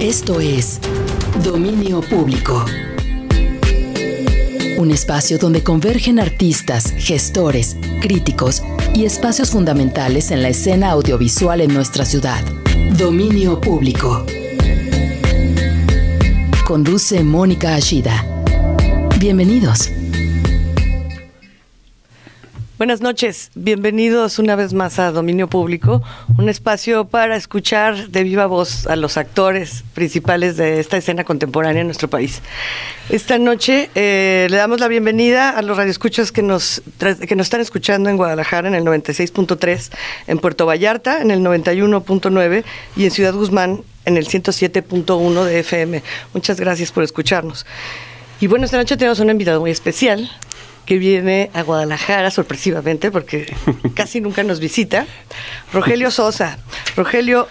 Esto es Dominio Público. Un espacio donde convergen artistas, gestores, críticos y espacios fundamentales en la escena audiovisual en nuestra ciudad. Dominio Público. Conduce Mónica Ashida. Bienvenidos. Buenas noches, bienvenidos una vez más a Dominio Público, un espacio para escuchar de viva voz a los actores principales de esta escena contemporánea en nuestro país. Esta noche eh, le damos la bienvenida a los radioescuchas que nos, que nos están escuchando en Guadalajara en el 96.3, en Puerto Vallarta en el 91.9 y en Ciudad Guzmán en el 107.1 de FM. Muchas gracias por escucharnos. Y bueno, esta noche tenemos un invitado muy especial que viene a Guadalajara sorpresivamente porque casi nunca nos visita. Rogelio Sosa. Rogelio,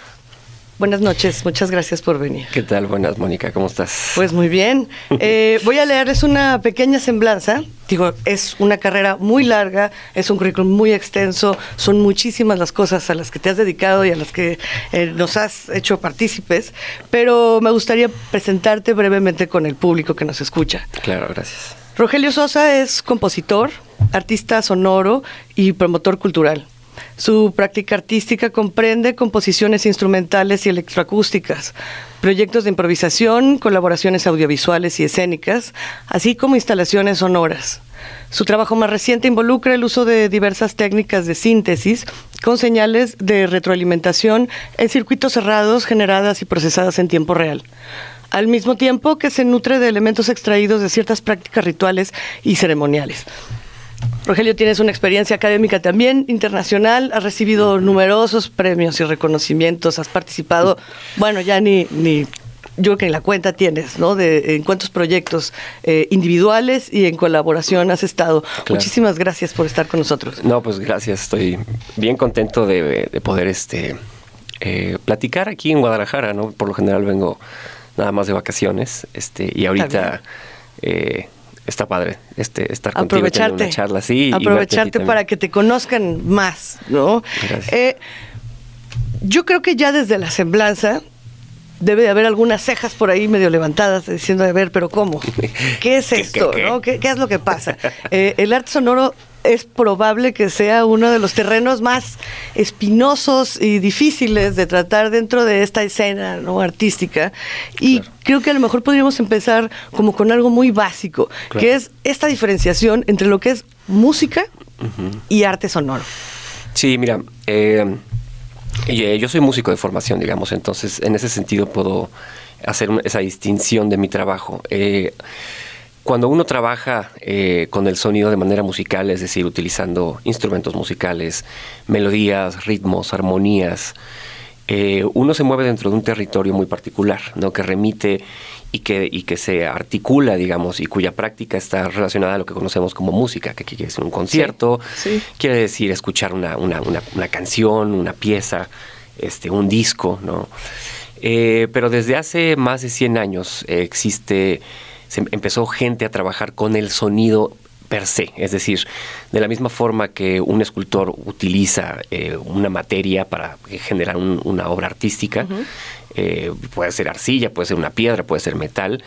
buenas noches, muchas gracias por venir. ¿Qué tal? Buenas, Mónica, ¿cómo estás? Pues muy bien. Eh, voy a leerles una pequeña semblanza. Digo, es una carrera muy larga, es un currículum muy extenso, son muchísimas las cosas a las que te has dedicado y a las que eh, nos has hecho partícipes, pero me gustaría presentarte brevemente con el público que nos escucha. Claro, gracias. Rogelio Sosa es compositor, artista sonoro y promotor cultural. Su práctica artística comprende composiciones instrumentales y electroacústicas, proyectos de improvisación, colaboraciones audiovisuales y escénicas, así como instalaciones sonoras. Su trabajo más reciente involucra el uso de diversas técnicas de síntesis con señales de retroalimentación en circuitos cerrados generadas y procesadas en tiempo real al mismo tiempo que se nutre de elementos extraídos de ciertas prácticas rituales y ceremoniales. Rogelio, tienes una experiencia académica también internacional, has recibido numerosos premios y reconocimientos, has participado, bueno, ya ni, ni yo que en la cuenta tienes, ¿no? De en cuántos proyectos eh, individuales y en colaboración has estado. Muchísimas gracias por estar con nosotros. No, pues gracias, estoy bien contento de, poder este eh, platicar aquí en Guadalajara, ¿no? Por lo general vengo nada más de vacaciones, este, y ahorita eh, está padre este, estar contigo aprovecharte, una charla así. Aprovecharte para que te conozcan más, ¿no? Eh, yo creo que ya desde la semblanza debe de haber algunas cejas por ahí medio levantadas diciendo, a ver, pero ¿cómo? ¿Qué es esto? ¿Qué, es lo que pasa? Eh, el arte sonoro es probable que sea uno de los terrenos más espinosos y difíciles de tratar dentro de esta escena ¿no? artística. Y creo que a lo mejor podríamos empezar como con algo muy básico, que es esta diferenciación entre lo que es música y arte sonoro. Sí, mira, eh, eh, yo soy músico de formación, digamos, entonces en ese sentido puedo hacer esa distinción de mi trabajo. Eh, cuando uno trabaja eh, con el sonido de manera musical, es decir, utilizando instrumentos musicales, melodías, ritmos, armonías, eh, uno se mueve dentro de un territorio muy particular, ¿no? que remite y que, y que se articula, digamos, y cuya práctica está relacionada a lo que conocemos como música, que quiere decir un concierto, quiere decir escuchar una, una, una, canción, una pieza, este, un disco, ¿no? Eh, pero desde hace más de 100 años existe se empezó gente a trabajar con el sonido per se, es decir, de la misma forma que un escultor utiliza eh, una materia para generar una obra artística, eh, puede ser arcilla, puede ser una piedra, puede ser metal,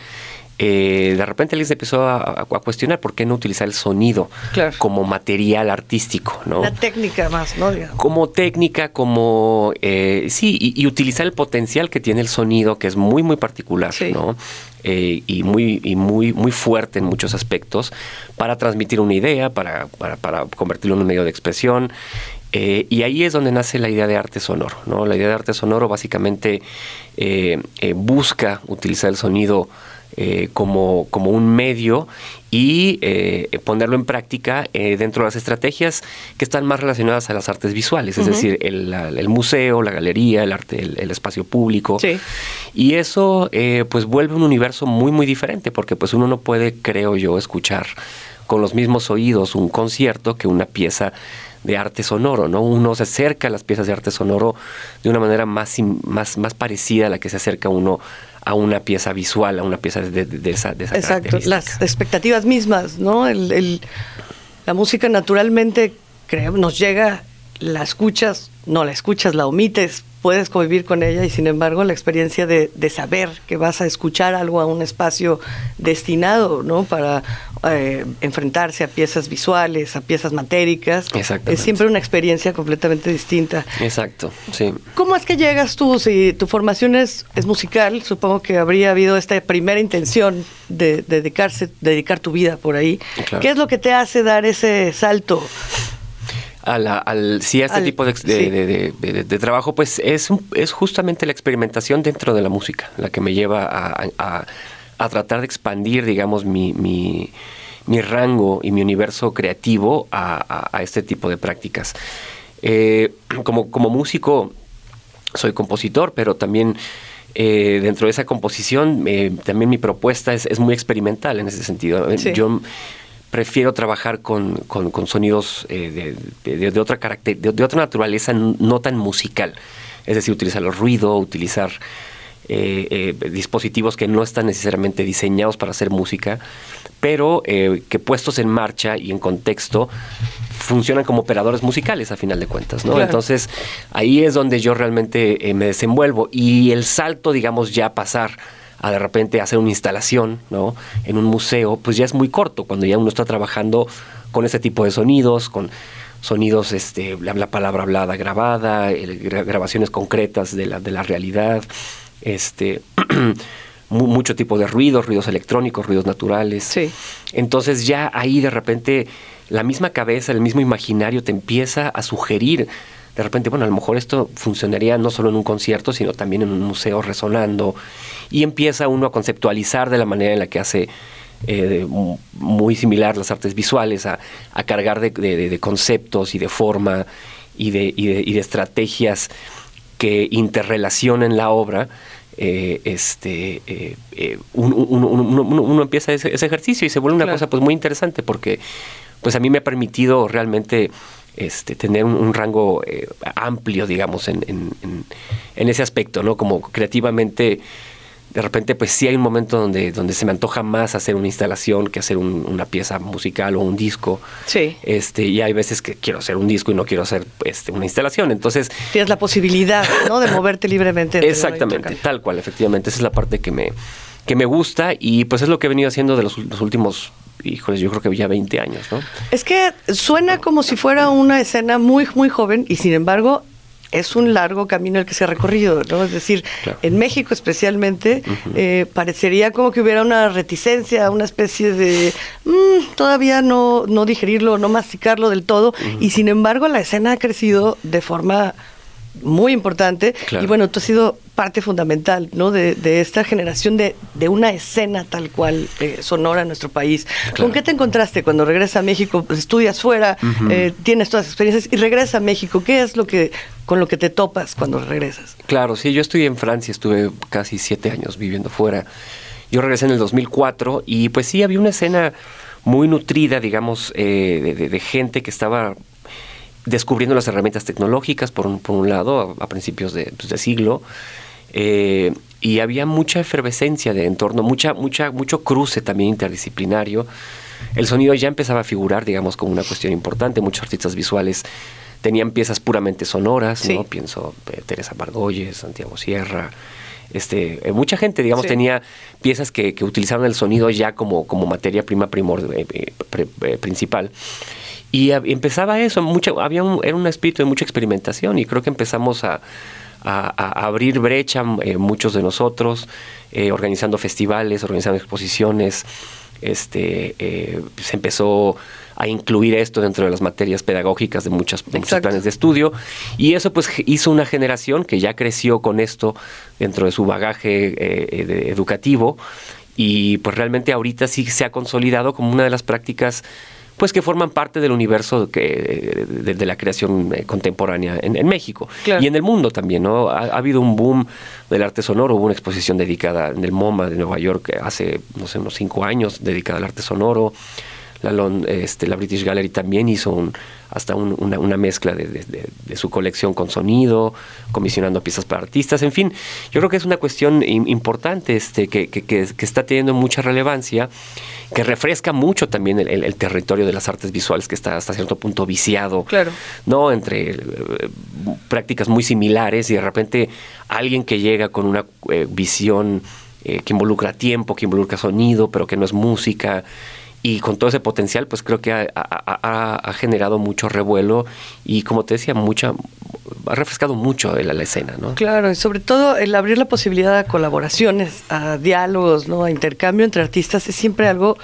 eh, de repente se empezó a, cuestionar por qué no utilizar el sonido como material artístico, ¿no? La técnica más, ¿no? Como técnica, como, eh, sí, y, utilizar el potencial que tiene el sonido, que es muy, muy particular, ¿no? Eh, y muy, y muy, muy fuerte en muchos aspectos, para transmitir una idea, para, para, para convertirlo en un medio de expresión. y ahí es donde nace la idea de arte sonoro, ¿no? La idea de arte sonoro básicamente busca utilizar el sonido eh, como, como, un medio y eh, ponerlo en práctica eh, dentro de las estrategias que están más relacionadas a las artes visuales, es decir, el, museo, la galería, el arte, el, espacio público. Y eso pues vuelve un universo muy, muy diferente, porque pues uno no puede, creo yo, escuchar con los mismos oídos un concierto que una pieza de arte sonoro, ¿no? Uno se acerca a las piezas de arte sonoro de una manera más, más, más parecida a la que se acerca uno a una pieza visual, a una pieza de, esa, de esa Exacto, las expectativas mismas, ¿no? El, la música naturalmente nos llega, la escuchas no la escuchas, la omites, puedes convivir con ella y sin embargo la experiencia de, saber que vas a escuchar algo a un espacio destinado ¿no? para eh, enfrentarse a piezas visuales, a piezas matéricas, es siempre una experiencia completamente distinta. Exacto, sí. ¿Cómo es que llegas tú? Si tu formación es, es musical, supongo que habría habido esta primera intención de, dedicarse, dedicar tu vida por ahí. ¿Qué es lo que te hace dar ese salto? A al, sí, a este tipo de, de, trabajo, pues es, es justamente la experimentación dentro de la música la que me lleva a, a, tratar de expandir, digamos, mi, mi, mi, rango y mi universo creativo a, este tipo de prácticas. Eh, como, como músico, soy compositor, pero también eh, dentro de esa composición, eh, también mi propuesta es, es, muy experimental en ese sentido. Yo prefiero trabajar con, con, sonidos eh, de, de, otra carácter, de, otra naturaleza no tan musical. Es decir, utilizar el ruido, utilizar eh, eh, dispositivos que no están necesariamente diseñados para hacer música, pero que puestos en marcha y en contexto funcionan como operadores musicales a final de cuentas, ¿no? Entonces ahí es donde yo realmente me desenvuelvo y el salto, digamos, ya pasar a de repente hacer una instalación, ¿no? En un museo, pues ya es muy corto, cuando ya uno está trabajando con ese tipo de sonidos, con sonidos, este, la, palabra hablada grabada, grabaciones concretas de la, de la realidad, este, mucho tipo de ruidos, ruidos electrónicos, ruidos naturales. Sí. Entonces ya ahí de repente la misma cabeza, el mismo imaginario te empieza a sugerir de repente, bueno, a lo mejor esto funcionaría no solo en un concierto, sino también en un museo resonando, y empieza uno a conceptualizar de la manera en la que hace eh, muy similar las artes visuales, a, cargar de, conceptos y de forma y de, y de, estrategias que interrelacionen la obra. Eh, este, eh, uno, empieza ese, ejercicio y se vuelve una cosa pues muy interesante porque pues a mí me ha permitido realmente este, tener un, rango amplio, digamos, en, en, ese aspecto, ¿no? Como creativamente de repente pues sí hay un momento donde, donde se me antoja más hacer una instalación que hacer una pieza musical o un disco. Sí. Este, y hay veces que quiero hacer un disco y no quiero hacer este, una instalación. Entonces. Tienes la posibilidad, ¿no? De moverte libremente. Exactamente, tal cual, efectivamente. Esa es la parte que me, que me gusta y pues es lo que he venido haciendo de los, los últimos híjoles, yo creo que ya 20 años, ¿no? Es que suena como si fuera una escena muy, muy joven y sin embargo es un largo camino el que se ha recorrido, ¿no? Es decir, en México especialmente, eh, parecería como que hubiera una reticencia, una especie de mm, todavía no, no digerirlo, no masticarlo del todo, y sin embargo la escena ha crecido de forma muy importante. Y bueno, tú has sido parte fundamental ¿no? de, esta generación de, una escena tal cual eh, sonora en nuestro país. ¿Con qué te encontraste cuando regresas a México? Estudias fuera, eh, tienes todas las experiencias y regresas a México. ¿Qué es lo que con lo que te topas cuando regresas? Claro, sí, yo estudié en Francia, estuve casi siete años viviendo fuera. Yo regresé en el 2004 y pues sí, había una escena muy nutrida, digamos, eh, de, gente que estaba descubriendo las herramientas tecnológicas, por un, por un lado, a, principios de, pues, de siglo, eh, y había mucha efervescencia de entorno, mucha, mucha, mucho cruce también interdisciplinario. El sonido ya empezaba a figurar, digamos, como una cuestión importante. Muchos artistas visuales tenían piezas puramente sonoras, ¿no? Pienso eh, Teresa Margolles, Santiago Sierra, este, eh, mucha gente, digamos, tenía piezas que, que, utilizaban el sonido ya como, como materia prima primor, principal. Y empezaba eso, había un, era un espíritu de mucha experimentación y creo que empezamos a, abrir brecha eh, muchos de nosotros, eh, organizando festivales, organizando exposiciones. Este, eh, se empezó a incluir esto dentro de las materias pedagógicas de, muchas, muchos planes de estudio y eso pues hizo una generación que ya creció con esto dentro de su bagaje educativo y pues realmente ahorita sí se ha consolidado como una de las prácticas pues que forman parte del universo que, de, la creación eh, contemporánea en, México y en el mundo también, ¿no? Ha, habido un boom del arte sonoro, hubo una exposición dedicada en el MoMA de Nueva York hace, no sé, unos cinco años dedicada al arte sonoro. La, este, la British Gallery también hizo un, hasta una, mezcla de, su colección con sonido, comisionando piezas para artistas, en fin, yo creo que es una cuestión importante este, que, que, está teniendo mucha relevancia, que refresca mucho también el, territorio de las artes visuales que está hasta cierto punto viciado, claro. ¿no? Entre eh, prácticas muy similares y de repente alguien que llega con una eh, visión eh, que involucra tiempo, que involucra sonido, pero que no es música, y con todo ese potencial, pues creo que ha, generado mucho revuelo y como te decía, mucha, ha refrescado mucho la, la, escena, ¿no? Claro, y sobre todo el abrir la posibilidad a colaboraciones, a diálogos, ¿no? A intercambio entre artistas es siempre algo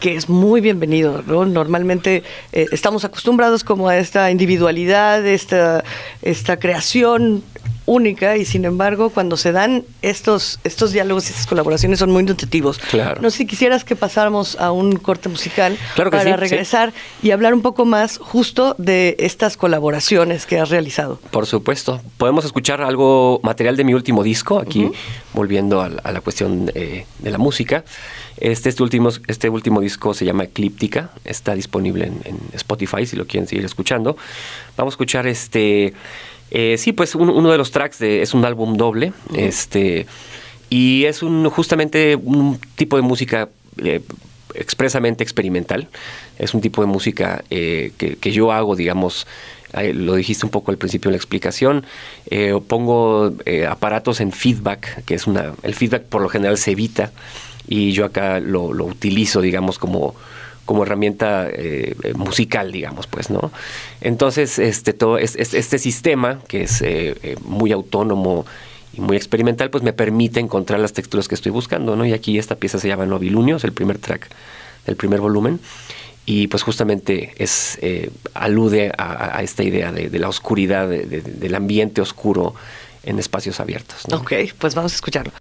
que es muy bienvenido, ¿no? Normalmente eh, estamos acostumbrados como a esta individualidad, esta, esta creación única y sin embargo cuando se dan estos estos diálogos y estas colaboraciones son muy nutritivos. Claro. No sé si quisieras que pasáramos a un corte musical para regresar y hablar un poco más justo de estas colaboraciones que has realizado. Por supuesto. Podemos escuchar algo material de mi último disco, aquí volviendo a, la cuestión eh, de la música. Este, este, último, este último disco se llama Eclíptica, está disponible en, en Spotify si lo quieren seguir escuchando. Vamos a escuchar este eh, sí, pues uno de los tracks de, es un álbum doble, este, y es un justamente un tipo de música eh, expresamente experimental. Es un tipo de música eh, que, yo hago, digamos, lo dijiste un poco al principio en la explicación, pongo aparatos en feedback, que es una, el feedback por lo general se evita, y yo acá lo, lo utilizo, digamos, como como herramienta eh, musical, digamos, pues, ¿no? Entonces, este, todo este, sistema, que es eh, eh, muy autónomo y muy experimental, pues me permite encontrar las texturas que estoy buscando, ¿no? Y aquí esta pieza se llama Novilunio, es el primer track del primer volumen, y pues justamente es alude a, esta idea de, la oscuridad, del ambiente oscuro en espacios abiertos. ¿no? Ok, pues vamos a escucharlo.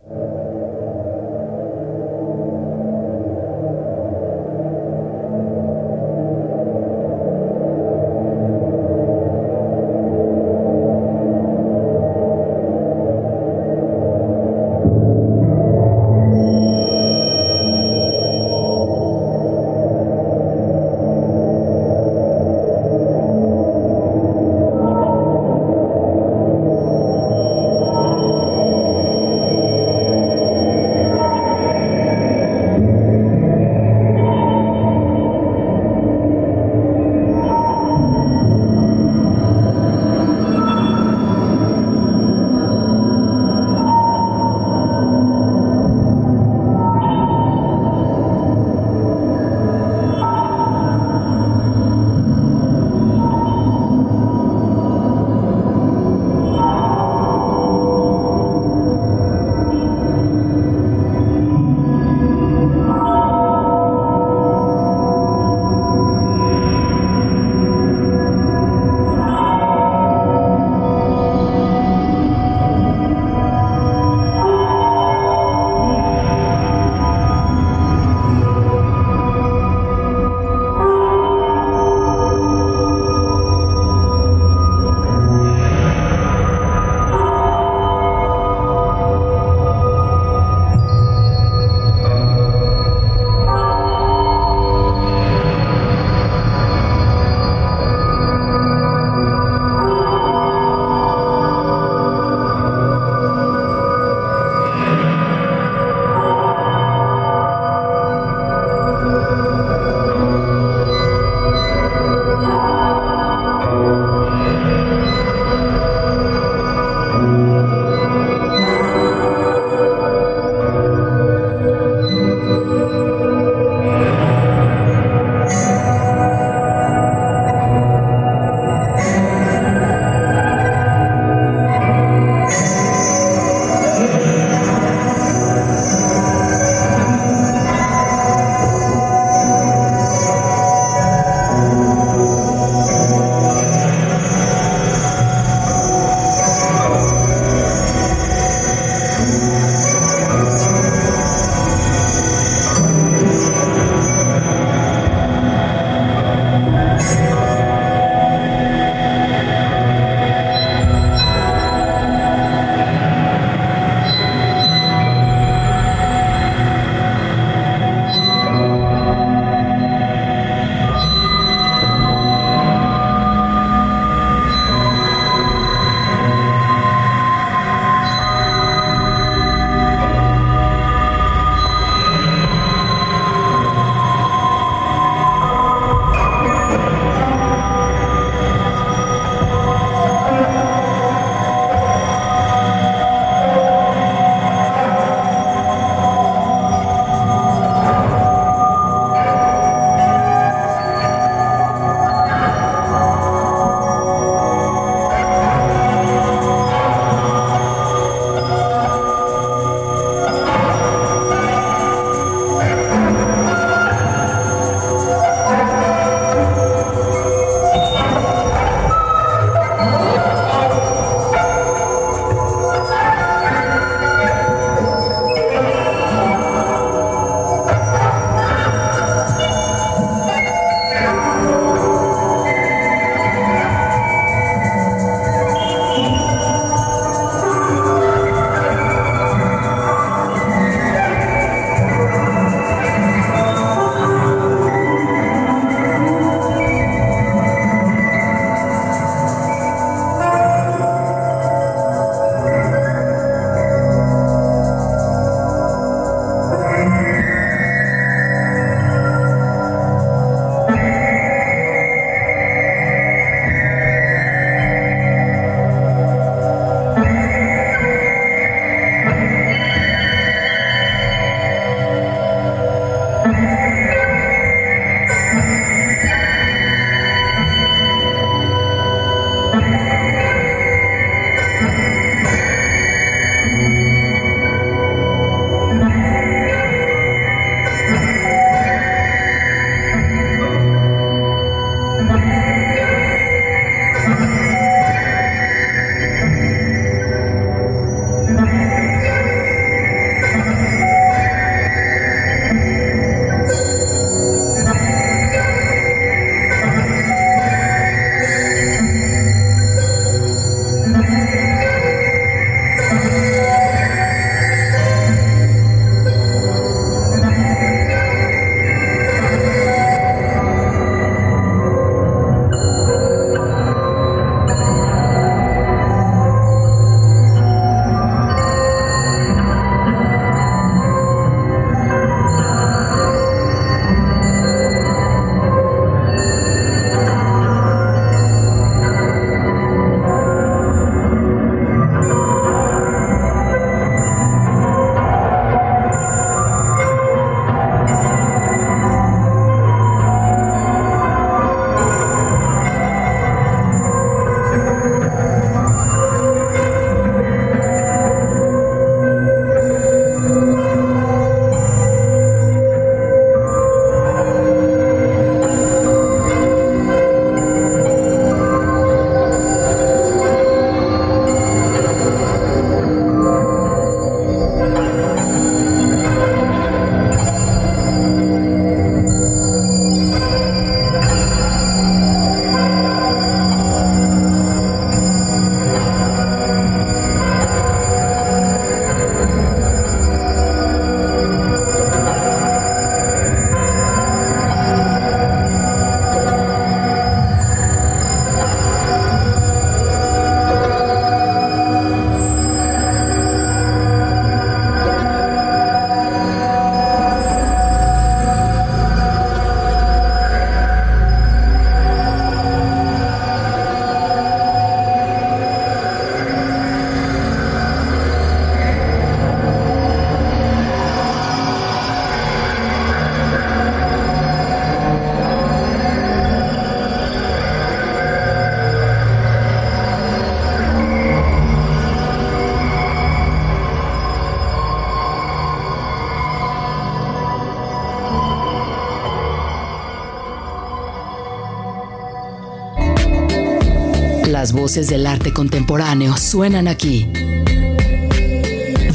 Voces del arte contemporáneo suenan aquí.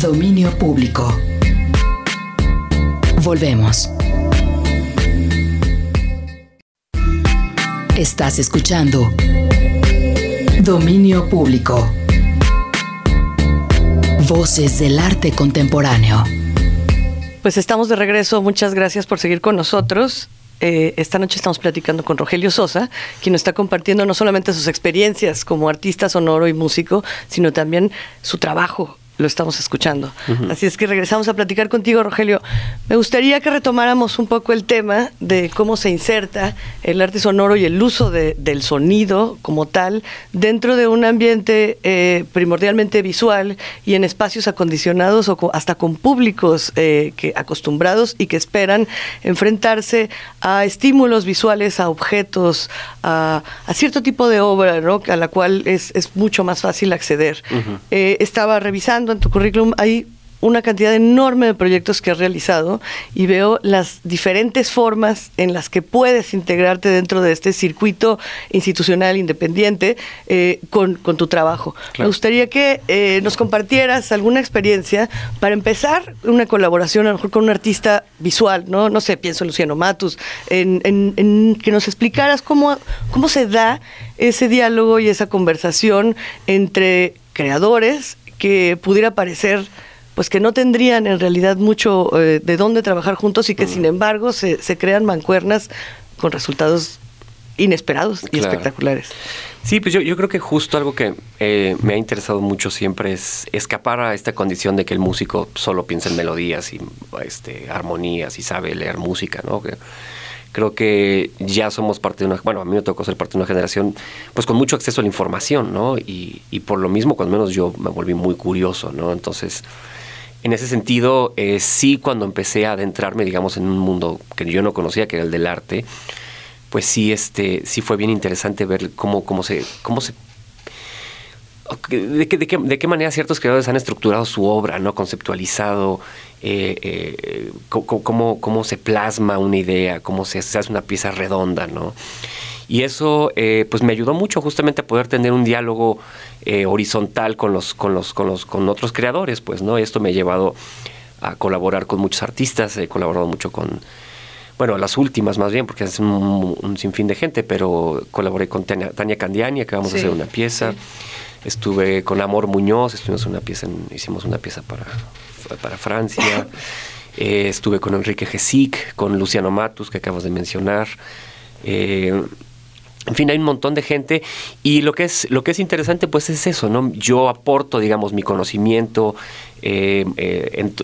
Dominio público. Volvemos. Estás escuchando Dominio Público. Voces del arte contemporáneo. Pues estamos de regreso. Muchas gracias por seguir con nosotros. Eh, esta noche estamos platicando con Rogelio Sosa, quien nos está compartiendo no solamente sus experiencias como artista sonoro y músico, sino también su trabajo lo estamos escuchando. Así es que regresamos a platicar contigo, Rogelio. Me gustaría que retomáramos un poco el tema de cómo se inserta el arte sonoro y el uso del sonido como tal dentro de un ambiente eh, primordialmente visual y en espacios acondicionados o hasta con públicos eh, que acostumbrados y que esperan enfrentarse a estímulos visuales, a objetos, a, cierto tipo de obra, ¿no? a la cual es, mucho más fácil acceder. Eh, estaba revisando en tu currículum hay una cantidad enorme de proyectos que has realizado y veo las diferentes formas en las que puedes integrarte dentro de este circuito institucional independiente eh, con, tu trabajo. Me gustaría que eh, nos compartieras alguna experiencia para empezar una colaboración a lo mejor con un artista visual, ¿no? No sé, pienso en Luciano Matus, en, en que nos explicaras cómo, cómo se da ese diálogo y esa conversación entre creadores que pudiera parecer pues que no tendrían en realidad mucho eh, de dónde trabajar juntos y que sin embargo se, se crean mancuernas con resultados inesperados y espectaculares. Sí, pues yo, yo, creo que justo algo que eh, me ha interesado mucho siempre es escapar a esta condición de que el músico solo piensa en melodías y este, armonías y sabe leer música, ¿no? Creo que ya somos parte de una, bueno, a mí me tocó ser parte de una generación, pues con mucho acceso a la información, ¿no? Y, por lo mismo, cuando menos yo me volví muy curioso, ¿no? Entonces, en ese sentido, eh, sí, cuando empecé a adentrarme, digamos, en un mundo que yo no conocía, que era el del arte, pues sí, este, sí fue bien interesante ver cómo, cómo se, cómo se de, qué, de, qué, de, qué, manera ciertos creadores han estructurado su obra, ¿no? Conceptualizado, eh, eh, cómo, cómo, se plasma una idea, cómo se, hace una pieza redonda, ¿no? Y eso eh, pues me ayudó mucho justamente a poder tener un diálogo eh, horizontal con los, con los, con los, con otros creadores, pues, ¿no? Esto me ha llevado a colaborar con muchos artistas, he colaborado mucho con, bueno, las últimas más bien, porque es un, sinfín de gente, pero colaboré con Tania, Candiani, acabamos de hacer una pieza. Estuve con Amor Muñoz, estuvimos una pieza, hicimos una pieza para para Francia. Eh, estuve con Enrique Gesic, con Luciano Matus, que acabas de mencionar. Eh, en fin, hay un montón de gente y lo que es lo que es interesante pues es eso, ¿no? Yo aporto, digamos, mi conocimiento eh,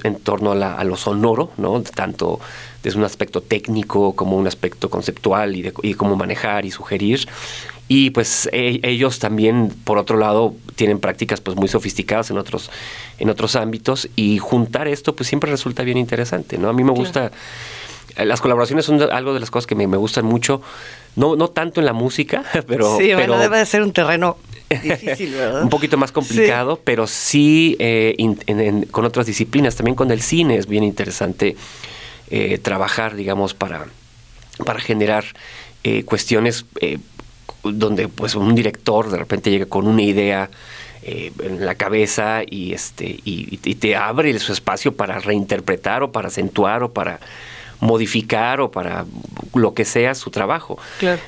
en, torno a, lo sonoro, ¿no? Tanto desde un aspecto técnico como un aspecto conceptual y de y cómo manejar y sugerir. Y pues e, ellos también, por otro lado, tienen prácticas pues muy sofisticadas en otros, en otros ámbitos. Y juntar esto pues siempre resulta bien interesante, ¿no? A mí me gusta, eh, las colaboraciones son algo de las cosas que me, gustan mucho, no, no tanto en la música, pero... Sí, bueno, debe de ser un terreno difícil, ¿verdad? un poquito más complicado, pero sí eh, con otras disciplinas, también con el cine es bien interesante eh, trabajar, digamos, para, para generar cuestiones donde pues un director de repente llega con una idea eh, en la cabeza y este y, te abre su espacio para reinterpretar o para acentuar o para modificar o para lo que sea su trabajo.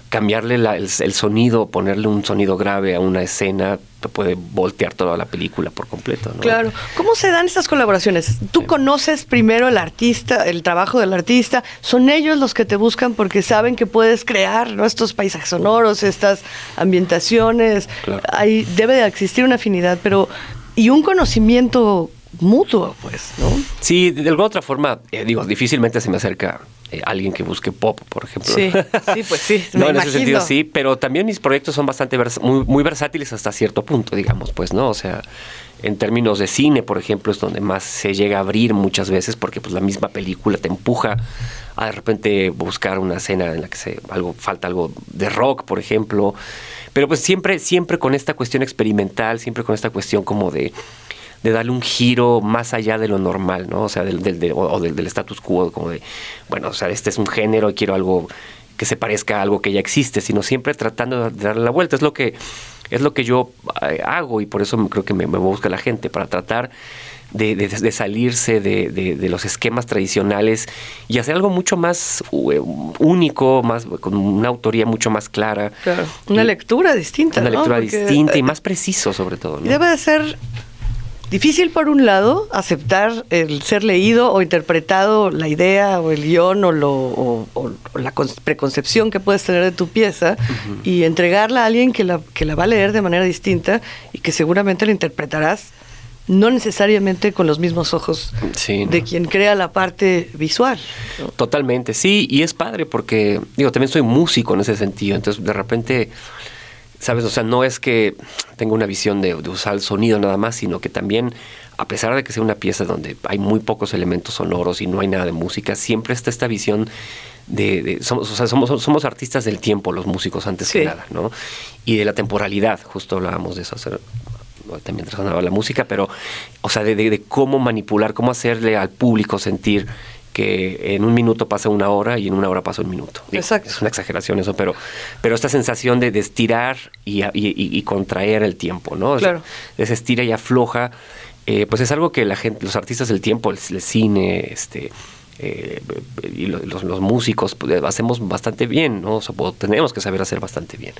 Cambiarle el, sonido, ponerle un sonido grave a una escena, te puede voltear toda la película por completo. Claro. ¿Cómo se dan estas colaboraciones? Tú conoces primero el artista, el trabajo del artista, son ellos los que te buscan porque saben que puedes crear estos paisajes sonoros, estas ambientaciones. Ahí debe de existir una afinidad, pero y un conocimiento mutuo, pues, ¿no? Sí, de alguna otra forma, eh, digo, difícilmente se me acerca eh, alguien que busque pop, por ejemplo. Sí, sí pues sí. no, en ese sentido sí, pero también mis proyectos son bastante muy, muy, versátiles hasta cierto punto, digamos, pues, ¿no? O sea, en términos de cine, por ejemplo, es donde más se llega a abrir muchas veces porque pues la misma película te empuja a de repente buscar una escena en la que se algo falta algo de rock, por ejemplo, pero pues siempre siempre con esta cuestión experimental, siempre con esta cuestión como de de darle un giro más allá de lo normal, ¿no? O sea, del, del, o del, del status quo, como de, bueno, o sea, este es un género y quiero algo que se parezca a algo que ya existe, sino siempre tratando de darle la vuelta. Es lo que es lo que yo eh, hago y por eso creo que me, me busca la gente, para tratar de, salirse de, los esquemas tradicionales y hacer algo mucho más eh, único, más con una autoría mucho más clara. una lectura distinta. Una lectura distinta y más preciso sobre todo. Debe de ser difícil por un lado aceptar el ser leído o interpretado la idea o el guion o, lo, la preconcepción que puedes tener de tu pieza y entregarla a alguien que la, que la va a leer de manera distinta y que seguramente la interpretarás no necesariamente con los mismos ojos de quien crea la parte visual. Totalmente, sí, y es padre porque, digo, también soy músico en ese sentido, entonces de repente, ¿sabes? O sea, no es que tenga una visión de, usar el sonido nada más, sino que también, a pesar de que sea una pieza donde hay muy pocos elementos sonoros y no hay nada de música, siempre está esta visión de, somos, o sea, somos, somos, artistas del tiempo, los músicos antes que nada, ¿no? Y de la temporalidad, justo hablábamos de eso también sonaba la música, pero, o sea, de, cómo manipular, cómo hacerle al público sentir que en un minuto pasa una hora y en una hora pasa un minuto. Exacto. Es una exageración eso, pero, pero esta sensación de, estirar y, contraer el tiempo, ¿no? Claro. De estira y afloja, eh, pues es algo que la gente, los artistas del tiempo, el cine, este, eh, y los, músicos pues, hacemos bastante bien, ¿no? tenemos que saber hacer bastante bien.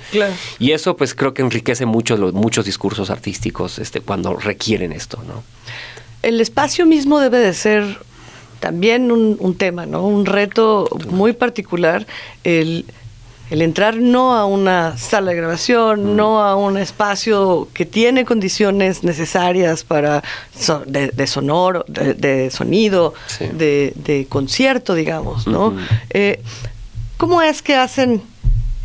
Y eso pues creo que enriquece mucho los, muchos discursos artísticos este, cuando requieren esto, ¿no? El espacio mismo debe de ser también un, un tema, ¿no? Un reto muy particular. El el entrar no a una sala de grabación, mm. no a un espacio que tiene condiciones necesarias para de, sonoro, de, sonido, de, concierto, digamos, ¿no? Eh, ¿Cómo es que hacen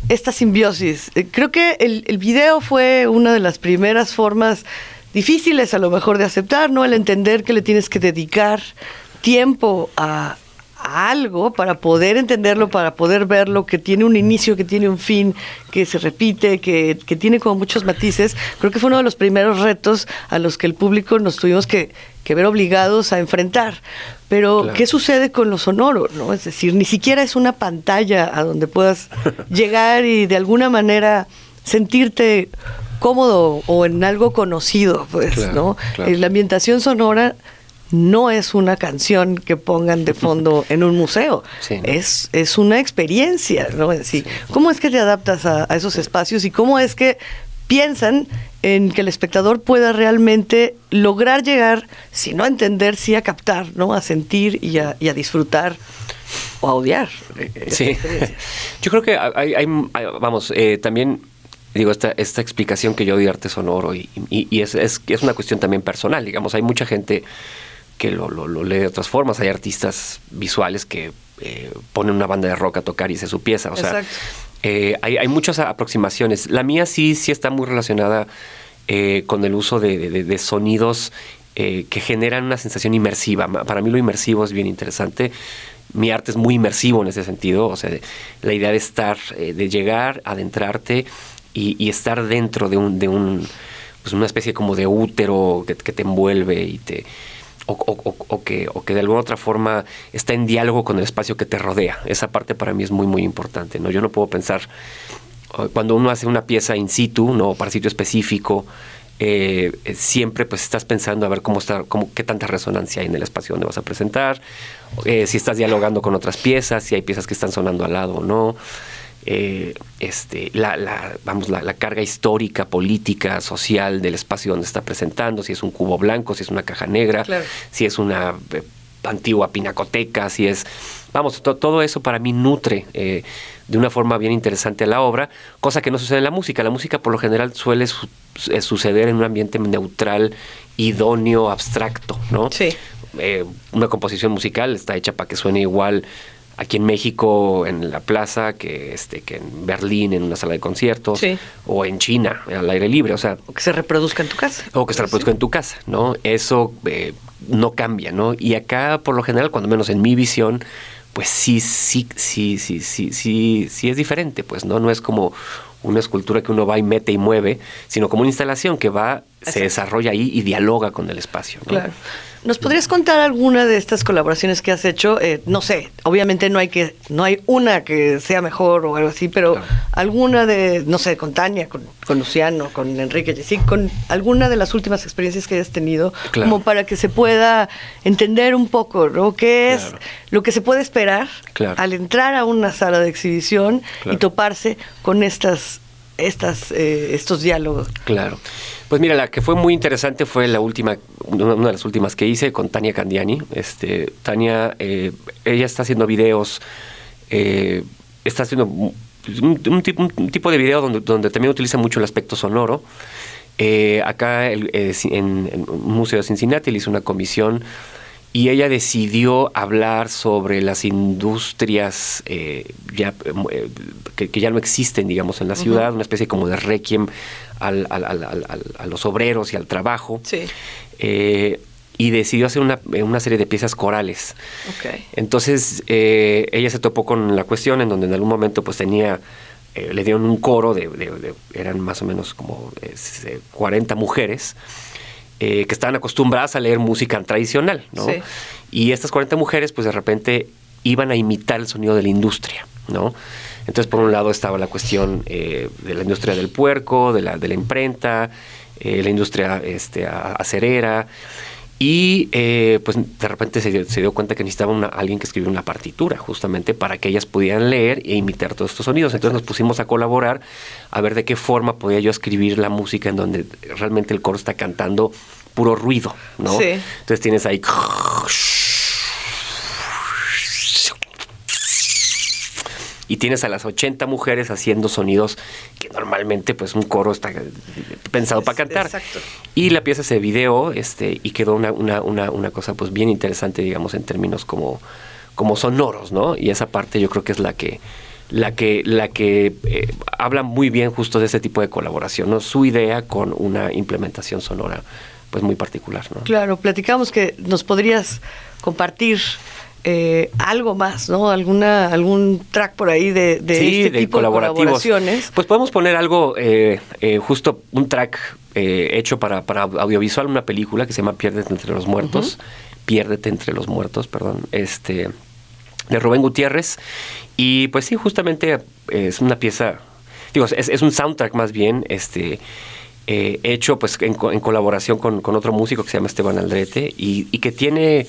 esta simbiosis? Eh, creo que el, el video fue una de las primeras formas difíciles a lo mejor de aceptar, ¿no? El entender que le tienes que dedicar tiempo a, algo para poder entenderlo, para poder verlo, que tiene un inicio, que tiene un fin, que se repite, que, tiene como muchos matices. Creo que fue uno de los primeros retos a los que el público nos tuvimos que, ver obligados a enfrentar. Pero, ¿qué sucede con lo sonoro? ¿no? Es decir, ni siquiera es una pantalla a donde puedas llegar y de alguna manera sentirte cómodo o en algo conocido, pues, ¿no? La ambientación sonora no es una canción que pongan de fondo en un museo, es, es una experiencia, ¿no? ¿Cómo es que te adaptas a, esos espacios y cómo es que piensan en que el espectador pueda realmente lograr llegar, si no a entender, sí a captar, ¿no? A sentir y a, disfrutar o a odiar. Sí, yo creo que hay, vamos, eh, también digo, esta, esta explicación que yo de arte sonoro y, y, es, es, es, una cuestión también personal, digamos, hay mucha gente que lo, lee de otras formas. Hay artistas visuales que eh, ponen una banda de rock a tocar y se su pieza. O sea, eh, hay, muchas aproximaciones. La mía sí, sí está muy relacionada eh, con el uso de, sonidos que generan una sensación inmersiva. Para mí lo inmersivo es bien interesante. Mi arte es muy inmersivo en ese sentido. O sea, la idea de estar, de llegar, adentrarte y, estar dentro de un, de un pues una especie como de útero que te envuelve y te o, que, o que de alguna otra forma está en diálogo con el espacio que te rodea. Esa parte para mí es muy, muy importante. ¿no? Yo no puedo pensar, cuando uno hace una pieza in situ, ¿no? para sitio específico, eh, siempre pues estás pensando a ver cómo está, cómo, qué tanta resonancia hay en el espacio donde vas a presentar, eh, si estás dialogando con otras piezas, si hay piezas que están sonando al lado o no. Eh, este, la, la, vamos, la, carga histórica, política, social del espacio donde está presentando, si es un cubo blanco, si es una caja negra, si es una eh, antigua pinacoteca, si es... Vamos, todo eso para mí nutre eh, de una forma bien interesante a la obra, cosa que no sucede en la música. La música por lo general suele suceder en un ambiente neutral, idóneo, abstracto, ¿no? Sí. una composición musical está hecha para que suene igual aquí en México en la plaza que este que en Berlín en una sala de conciertos o en China al aire libre o sea o que se reproduzca en tu casa. o que se reproduzca en tu casa no eso eh, no cambia no y acá por lo general cuando menos en mi visión pues sí sí sí sí sí sí sí es diferente pues no no es como una escultura que uno va y mete y mueve, sino como una instalación que va se desarrolla ahí y dialoga con el espacio. Claro. ¿Nos podrías contar alguna de estas colaboraciones que has hecho? Eh, no sé, obviamente no hay que, no hay una que sea mejor o algo así, pero alguna de, no sé, con Tania, con, Luciano, con Enrique sí, con alguna de las últimas experiencias que hayas tenido, como para que se pueda entender un poco, ¿no? ¿Qué es lo que se puede esperar al entrar a una sala de exhibición y toparse con estas estas, eh, estos diálogos. Claro. Pues mira, la que fue muy interesante fue la última, una de las últimas que hice con Tania Candiani. Este, Tania, eh, ella está haciendo videos, eh, está haciendo un, tipo, de video donde, donde también utiliza mucho el aspecto sonoro. acá en el Museo de Cincinnati le hizo una comisión y ella decidió hablar sobre las industrias eh, ya, eh, que, ya no existen, digamos, en la ciudad, una especie como de requiem al, a los obreros y al trabajo. Sí. Eh, y decidió hacer una, una, serie de piezas corales. Okay. Entonces, ella se topó con la cuestión en donde en algún momento pues tenía le dieron un coro de, de, eran más o menos como 40 mujeres eh, que estaban acostumbradas a leer música tradicional, ¿no? Y estas 40 mujeres, pues de repente iban a imitar el sonido de la industria, ¿no? Entonces, por un lado estaba la cuestión eh, de la industria del puerco, de la, de la imprenta, eh, la industria este, acerera, y eh, pues de repente se, dio cuenta que necesitaba una, alguien que escribiera una partitura, justamente para que ellas pudieran leer e imitar todos estos sonidos. Entonces nos pusimos a colaborar a ver de qué forma podía yo escribir la música en donde realmente el coro está cantando puro ruido, ¿no? Entonces tienes ahí y tienes a las 80 mujeres haciendo sonidos que normalmente pues un coro está pensado para cantar. Exacto. Y la pieza se video este, y quedó una, una, una, una, cosa pues bien interesante, digamos, en términos como, como sonoros, ¿no? Y esa parte yo creo que es la que la que, la que eh, habla muy bien justo de ese tipo de colaboración, ¿no? Su idea con una implementación sonora pues muy particular, ¿no? Claro, platicamos que nos podrías compartir eh, algo más, ¿no? Alguna, algún track por ahí de, de este tipo de colaboraciones. Pues podemos poner algo, eh, eh, justo un track hecho para, para, audiovisual, una película que se llama Piérdete entre los muertos. Piérdete entre los muertos, perdón. Este, de Rubén Gutiérrez. Y pues sí, justamente es una pieza, digo, es, un soundtrack más bien, este. hecho pues en, colaboración con, otro músico que se llama Esteban Aldrete y, y que tiene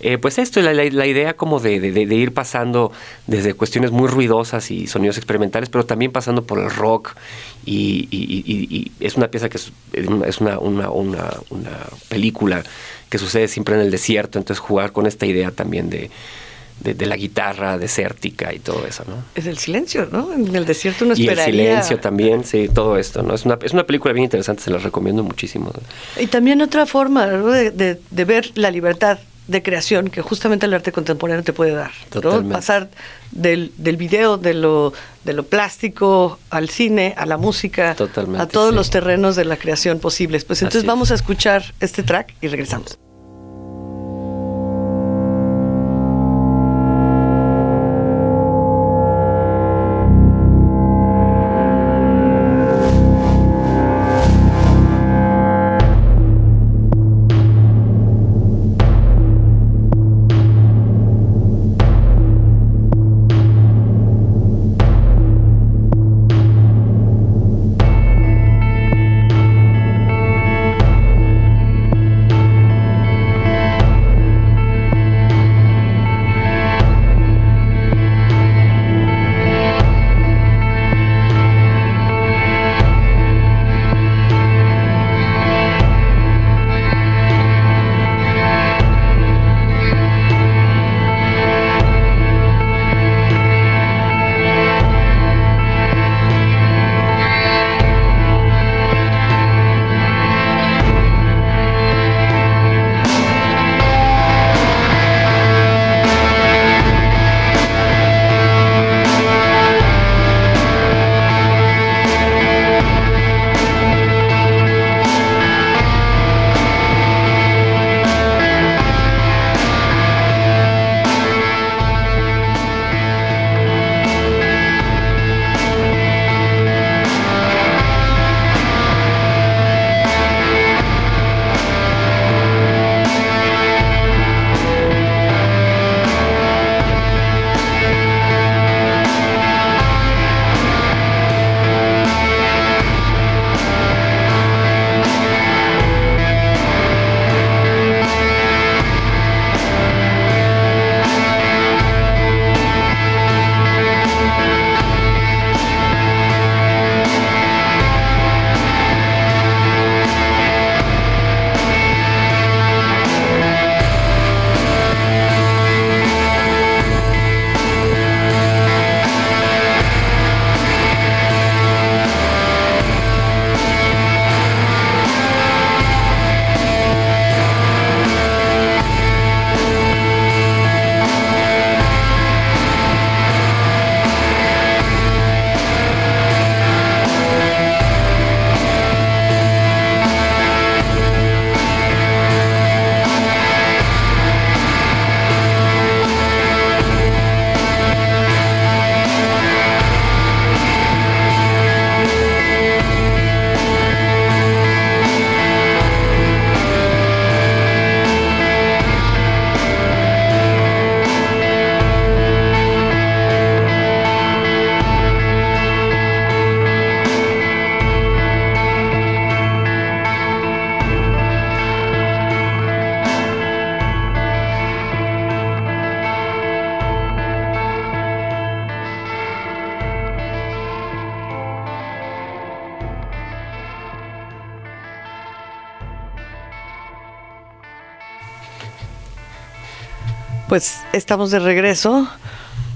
eh, pues esto, la, la, la idea como de, ir pasando desde cuestiones muy ruidosas y sonidos experimentales, pero también pasando por el rock y, es una pieza que es, una, una, una, película que sucede siempre en el desierto, entonces jugar con esta idea también de, de, la guitarra desértica y todo eso, ¿no? Es el silencio, ¿no? En el desierto uno esperaría... Y el silencio también, sí, todo esto, ¿no? Es una, es una película bien interesante, se la recomiendo muchísimo. Y también otra forma de, de ver la libertad de creación que justamente el arte contemporáneo te puede dar. Pasar del, del video, de lo, de lo plástico al cine, a la música, a todos los terrenos de la creación posibles. Pues entonces vamos a escuchar este track y regresamos. Pues estamos de regreso.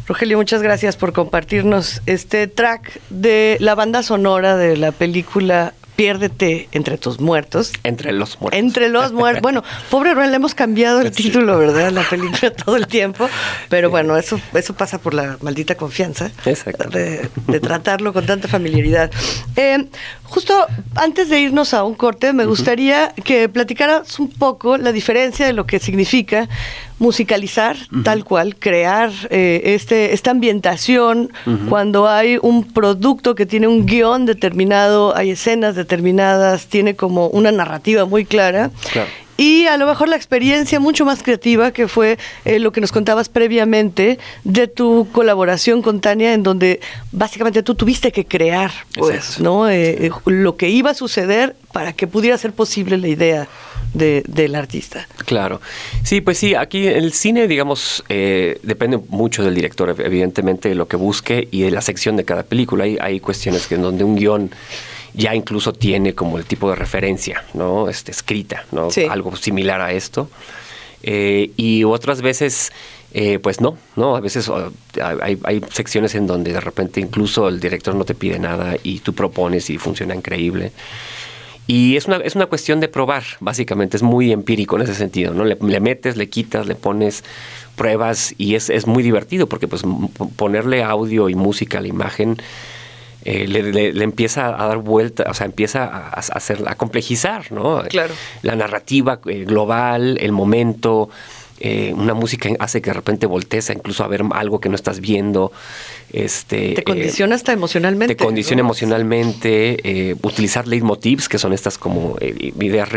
Rogelio, muchas gracias por compartirnos este track de la banda sonora de la película Piérdete entre tus muertos. Entre los muertos. Entre los muertos. Bueno, pobre Ruel, le hemos cambiado el título, ¿verdad? La película todo el tiempo. Pero bueno, eso, eso pasa por la maldita confianza de, de, tratarlo con tanta familiaridad. Eh, justo antes de irnos a un corte, me gustaría que platicaras un poco la diferencia de lo que significa musicalizar tal cual, crear eh, este, esta ambientación cuando hay un producto que tiene un guion determinado, hay escenas determinadas, tiene como una narrativa muy clara. Y a lo mejor la experiencia mucho más creativa que fue eh, lo que nos contabas previamente de tu colaboración con Tania, en donde básicamente tú tuviste que crear, pues, ¿no? Eh, lo que iba a suceder para que pudiera ser posible la idea del artista. Claro. Sí, pues sí, aquí el cine, digamos, eh, depende mucho del director, evidentemente, de lo que busque y de la sección de cada película. Hay, hay cuestiones que en donde un guion ya incluso tiene como el tipo de referencia, ¿no? Este, escrita, ¿no? Algo similar a esto. Eh, y otras veces, eh, pues no, ¿no? A veces hay, hay, secciones en donde de repente incluso el director no te pide nada y tú propones y funciona increíble. Y es una, es una cuestión de probar, básicamente, es muy empírico en ese sentido, ¿no? Le, metes, le quitas, le pones pruebas y es, es, muy divertido porque pues ponerle audio y música a la imagen eh, le, empieza a dar vuelta, o sea, empieza a, hacer, a complejizar, ¿no? Claro. La narrativa eh, global, el momento, eh, una música hace que de repente voltees incluso a ver algo que no estás viendo. Este, te condiciona hasta emocionalmente. Te condiciona emocionalmente. Eh, utilizar leitmotivs, que son estas como ideas,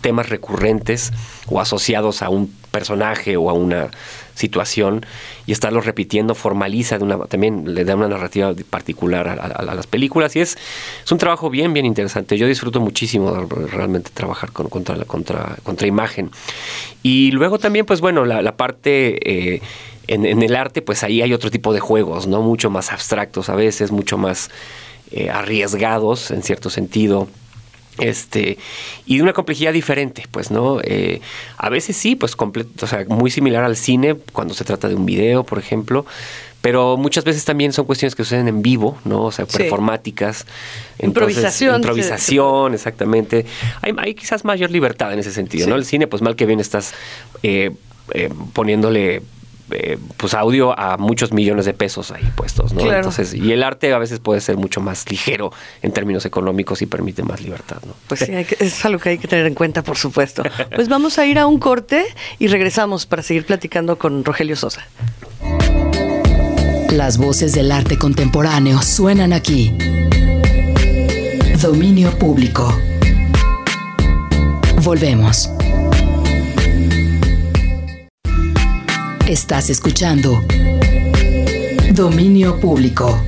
temas recurrentes o asociados a un personaje o a una situación y estarlo repitiendo formaliza de una también le da una narrativa particular a, las películas y es, es un trabajo bien bien interesante yo disfruto muchísimo realmente trabajar con, contra la contra contra imagen y luego también pues bueno la, parte en, el arte, pues ahí hay otro tipo de juegos, ¿no? Mucho más abstractos a veces, mucho más eh, arriesgados en cierto sentido. Este, y de una complejidad diferente, pues, ¿no? Eh, a veces sí, pues, completo, o sea, muy similar al cine, cuando se trata de un video, por ejemplo, pero muchas veces también son cuestiones que suceden en vivo, ¿no? O sea, performáticas. improvisación. Improvisación, exactamente. Hay, hay, quizás mayor libertad en ese sentido, ¿no? El cine, pues mal que bien estás eh, poniéndole eh, pues audio a muchos millones de pesos ahí puestos, ¿no? Entonces, y el arte a veces puede ser mucho más ligero en términos económicos y permite más libertad, ¿no? Pues sí, es algo que hay que tener en cuenta, por supuesto. Pues vamos a ir a un corte y regresamos para seguir platicando con Rogelio Sosa. Las voces del arte contemporáneo suenan aquí. Dominio público. Volvemos. Estás escuchando Dominio Público.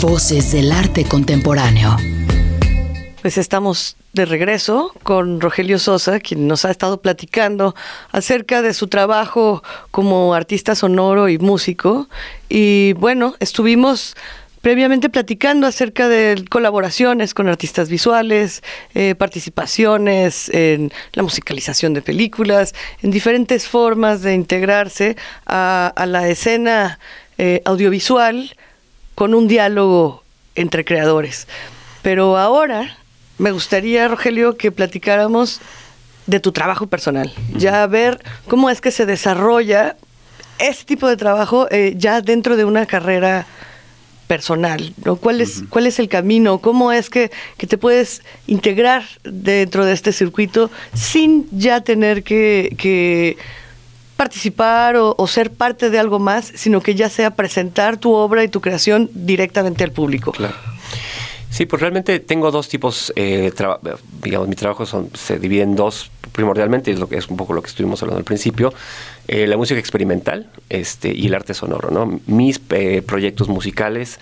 Voces del arte contemporáneo. Pues estamos de regreso con Rogelio Sosa, quien nos ha estado platicando acerca de su trabajo como artista sonoro y músico. Y bueno, estuvimos previamente platicando acerca de colaboraciones con artistas visuales, eh, participaciones en la musicalización de películas, en diferentes formas de integrarse a, la escena eh, audiovisual con un diálogo entre creadores. Pero ahora me gustaría, Rogelio, que platicáramos de tu trabajo personal, ya ver cómo es que se desarrolla este tipo de trabajo eh, ya dentro de una carrera personal, ¿no? ¿Cuál es, cuál es el camino? ¿Cómo es que, te puedes integrar dentro de este circuito sin ya tener que, participar o, ser parte de algo más, sino que ya sea presentar tu obra y tu creación directamente al público? Claro. Sí, pues realmente tengo dos tipos, eh, digamos, mi trabajo son, se divide en dos primordialmente, es, lo que, es un poco lo que estuvimos hablando al principio, eh, la música experimental este, y el arte sonoro, ¿no? Mis eh, proyectos musicales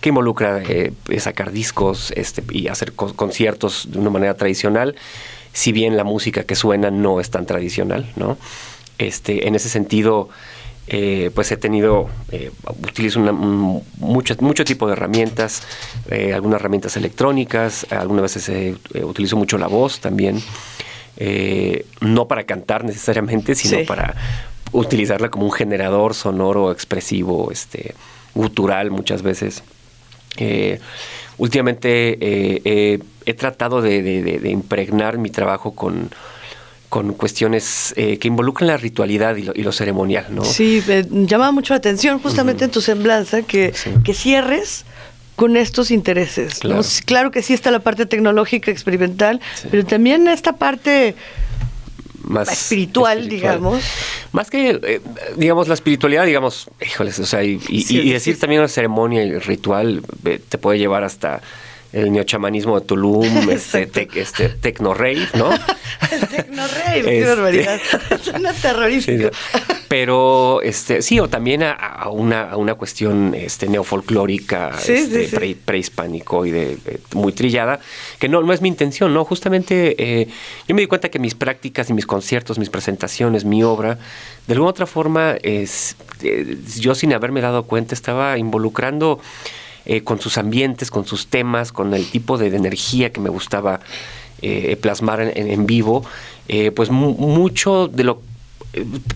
que involucran eh, sacar discos este, y hacer conciertos de una manera tradicional, si bien la música que suena no es tan tradicional, ¿no? Este, en ese sentido, pues he tenido, utilizo mucho, mucho tipo de herramientas, algunas herramientas electrónicas, algunas veces utilizo mucho la voz también. Eh, no para cantar necesariamente, sino para utilizarla como un generador sonoro, expresivo, este, gutural muchas veces. Eh, últimamente eh, he tratado de, impregnar mi trabajo con, con cuestiones que involucran la ritualidad y lo, ceremonial, ¿no? Sí, me llama mucho la atención justamente en tu semblanza que, que cierres con estos intereses. Claro. que sí está la parte tecnológica, experimental, pero también esta parte más espiritual, digamos. Más que, eh, digamos, la espiritualidad, digamos, híjoles, o sea, y, decir también una ceremonia y ritual eh, te puede llevar hasta el neochamanismo de Tulum, este, este tecno rave, ¿no? el tecno rave, qué este, barbaridad. Suena terrorífico. Pero este, sí, o también a, una, a una cuestión este, neofolclórica, este, prehispánico y de, muy trillada, que no, no es mi intención, ¿no? Justamente eh, yo me di cuenta que mis prácticas y mis conciertos, mis presentaciones, mi obra, de alguna otra forma, es, eh, yo sin haberme dado cuenta, estaba involucrando eh, con sus ambientes, con sus temas, con el tipo de, energía que me gustaba eh, plasmar en, vivo, eh, pues mucho de lo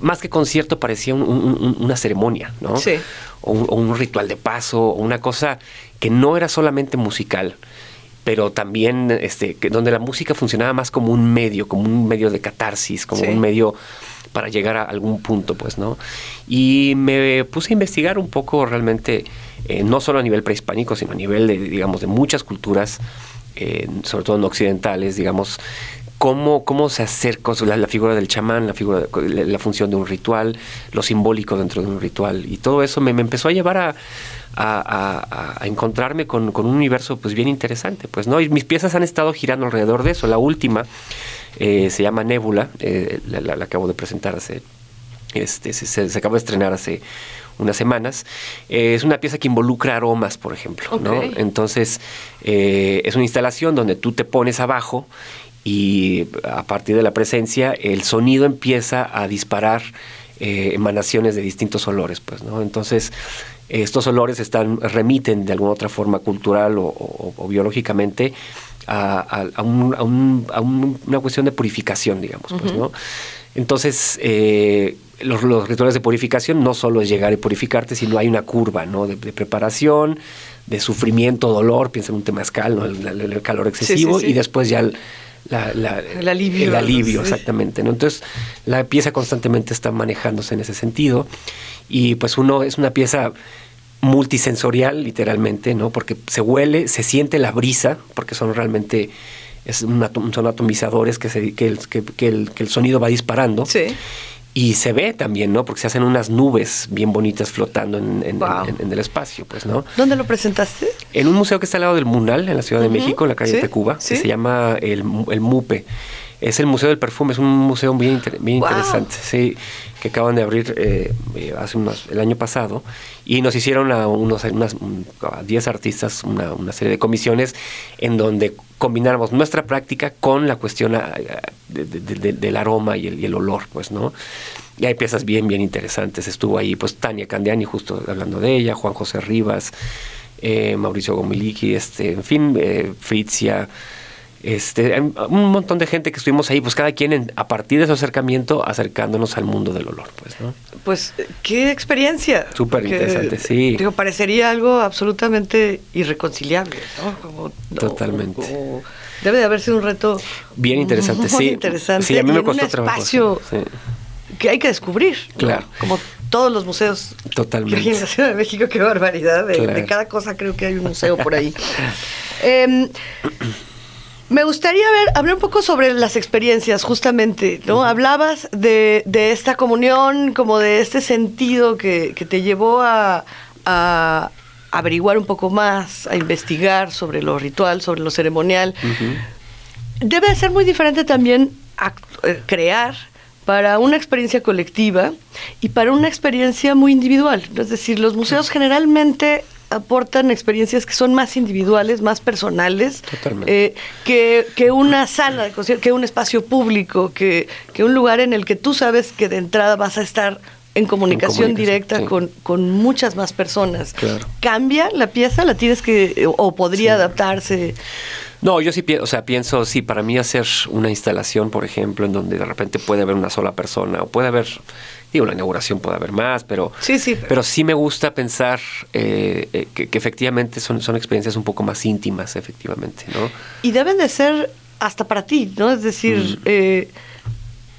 más que concierto parecía una ceremonia, ¿no? Sí. O un, ritual de paso, o una cosa que no era solamente musical, pero también este, que donde la música funcionaba más como un medio, como un medio de catarsis, como un medio para llegar a algún punto, pues, ¿no? Y me puse a investigar un poco realmente eh, no solo a nivel prehispánico, sino a nivel de, digamos, de muchas culturas, eh, sobre todo no occidentales, digamos, cómo, cómo se acerca la, figura del chamán, la, figura la, función de un ritual, lo simbólico dentro de un ritual. Y todo eso me, empezó a llevar a, encontrarme con, un universo pues bien interesante. Pues, ¿no? Y mis piezas han estado girando alrededor de eso. La última eh, se llama Nébula, la, acabo de presentar hace... Este, se, se acabó de estrenar hace unas semanas. Eh, es una pieza que involucra aromas, por ejemplo. ¿no? Entonces, eh, es una instalación donde tú te pones abajo y a partir de la presencia el sonido empieza a disparar eh, emanaciones de distintos olores. Pues, ¿no? Entonces, estos olores están, remiten de alguna otra forma cultural o, biológicamente a, una cuestión de purificación, digamos. pues, ¿no? Entonces, eh, los, rituales de purificación no solo es llegar y purificarte, sino hay una curva ¿no? de, preparación, de sufrimiento, dolor, piensa en un temazcal, ¿no? el, calor excesivo, y después ya el, alivio. El alivio, exactamente. ¿no? Entonces, la pieza constantemente está manejándose en ese sentido, y pues uno es una pieza multisensorial, literalmente, ¿no? Porque se huele, se siente la brisa, porque son realmente es son atomizadores que, se, que, el, que, el, que el sonido va disparando. Sí. Y se ve también, ¿no? Porque se hacen unas nubes bien bonitas flotando en, en, el espacio, pues, ¿no? ¿Dónde lo presentaste? En un museo que está al lado del Munal, en la Ciudad de México, en la calle de Cuba, que se llama el, el MUPE. Es el Museo del Perfume, es un museo bien, bien interesante, sí, que acaban de abrir eh, eh, hace unos, el año pasado y nos hicieron a unos unas, 10 artistas una, una, serie de comisiones en donde combináramos nuestra práctica con la cuestión ah, del aroma y el, y el olor, pues, ¿no? Y hay piezas bien, bien interesantes. Estuvo ahí, pues, Tania Candiani, justo hablando de ella, Juan José Rivas, eh, Mauricio Gomiliki, este, en fin, eh, Fritzia, este, un montón de gente que estuvimos ahí, pues cada quien a partir de su acercamiento acercándonos al mundo del olor, pues, ¿no? Pues qué experiencia. Súper interesante, sí. Digo, parecería algo absolutamente irreconciliable, ¿no? Totalmente. debe de haber sido un reto bien interesante, muy sí. interesante. Sí, a mí me costó un espacio que hay que descubrir, claro. Como todos los museos Totalmente. en la Ciudad de México, qué barbaridad. De, cada cosa creo que hay un museo por ahí. eh, me gustaría ver, hablar un poco sobre las experiencias, justamente, ¿no? Hablabas de, de, esta comunión, como de este sentido que, que te llevó a, a, averiguar un poco más, a investigar sobre lo ritual, sobre lo ceremonial. Debe ser muy diferente también eh, crear para una experiencia colectiva y para una experiencia muy individual. Es decir, los museos generalmente aportan experiencias que son más individuales, más personales, eh, que, que, una sala de concierto, que un espacio público, que, que, un lugar en el que tú sabes que de entrada vas a estar en comunicación, directa con, con, muchas más personas. ¿Cambia la pieza? ¿La tienes que, o podría adaptarse? No, yo sí pienso, o sea, pienso, sí, para mí hacer una instalación, por ejemplo, en donde de repente puede haber una sola persona, o puede haber, digo, la inauguración puede haber más, pero sí, sí. pero sí me gusta pensar eh, eh, que, efectivamente son, son experiencias un poco más íntimas, efectivamente, ¿no? Y deben de ser hasta para ti, ¿no? Es decir, eh,